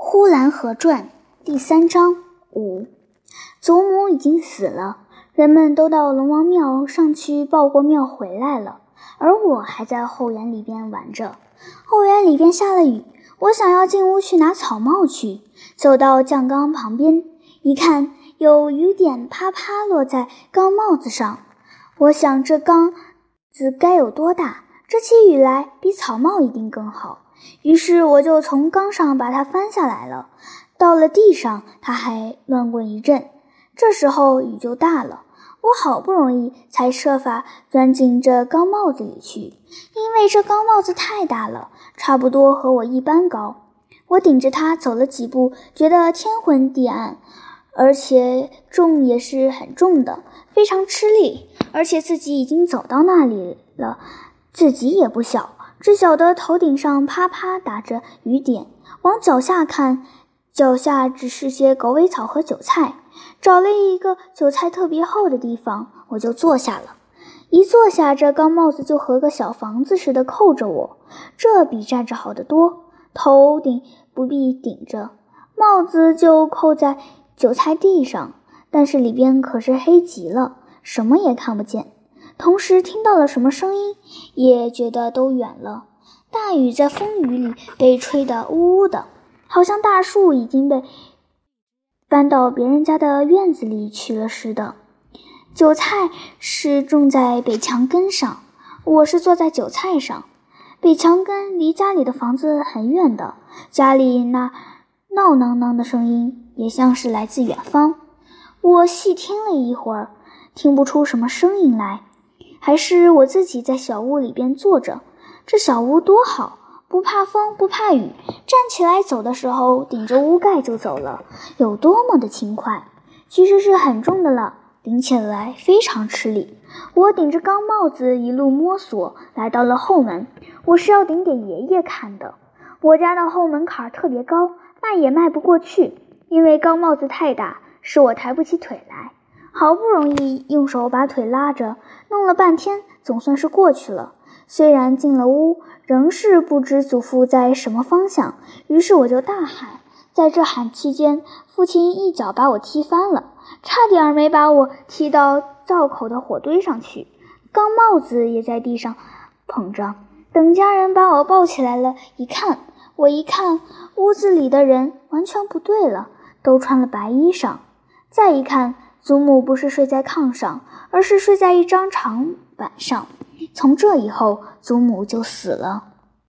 《呼兰河传》第三章五，祖母已经死了，人们都到龙王庙上去报过庙回来了，而我还在后园里边玩着。后园里边下了雨，我想要进屋去拿草帽去，走到酱缸旁边，一看有雨点啪啪落在缸帽子上，我想这缸子该有多大？这起雨来，比草帽一定更好。于是我就从缸上把它翻下来了，到了地上，它还乱滚一阵。这时候雨就大了，我好不容易才设法钻进这缸帽子里去，因为这缸帽子太大了，差不多和我一般高。我顶着它走了几步，觉得天昏地暗，而且重也是很重的，非常吃力，而且自己已经走到那里了，自己也不小。只晓得头顶上啪啪打着雨点，往脚下看，脚下只是些狗尾草和韭菜。找了一个韭菜特别厚的地方，我就坐下了。一坐下，这高帽子就和个小房子似的扣着我，这比站着好得多。头顶不必顶着，帽子就扣在韭菜地上，但是里边可是黑极了，什么也看不见。同时听到了什么声音，也觉得都远了。大雨在风雨里被吹得呜呜的，好像大树已经被搬到别人家的院子里去了似的。韭菜是种在北墙根上，我是坐在韭菜上。北墙根离家里的房子很远的，家里那闹囔囔的声音也像是来自远方。我细听了一会儿，听不出什么声音来。还是我自己在小屋里边坐着，这小屋多好，不怕风，不怕雨，站起来走的时候顶着屋盖就走了，有多么的轻快。其实是很重的了，顶起来非常吃力。我顶着钢帽子一路摸索，来到了后门。我是要顶给爷爷看的。我家的后门槛特别高，迈也迈不过去，因为钢帽子太大，使我抬不起腿来。好不容易用手把腿拉着，弄了半天，总算是过去了。虽然进了屋，仍是不知祖父在什么方向。于是我就大喊，在这喊期间，父亲一脚把我踢翻了，差点没把我踢到灶口的火堆上去。钢帽子也在地上捧着。等家人把我抱起来了，一看，我一看，屋子里的人完全不对了，都穿了白衣裳。再一看。祖母不是睡在炕上，而是睡在一张长板上。从这以后，祖母就死了。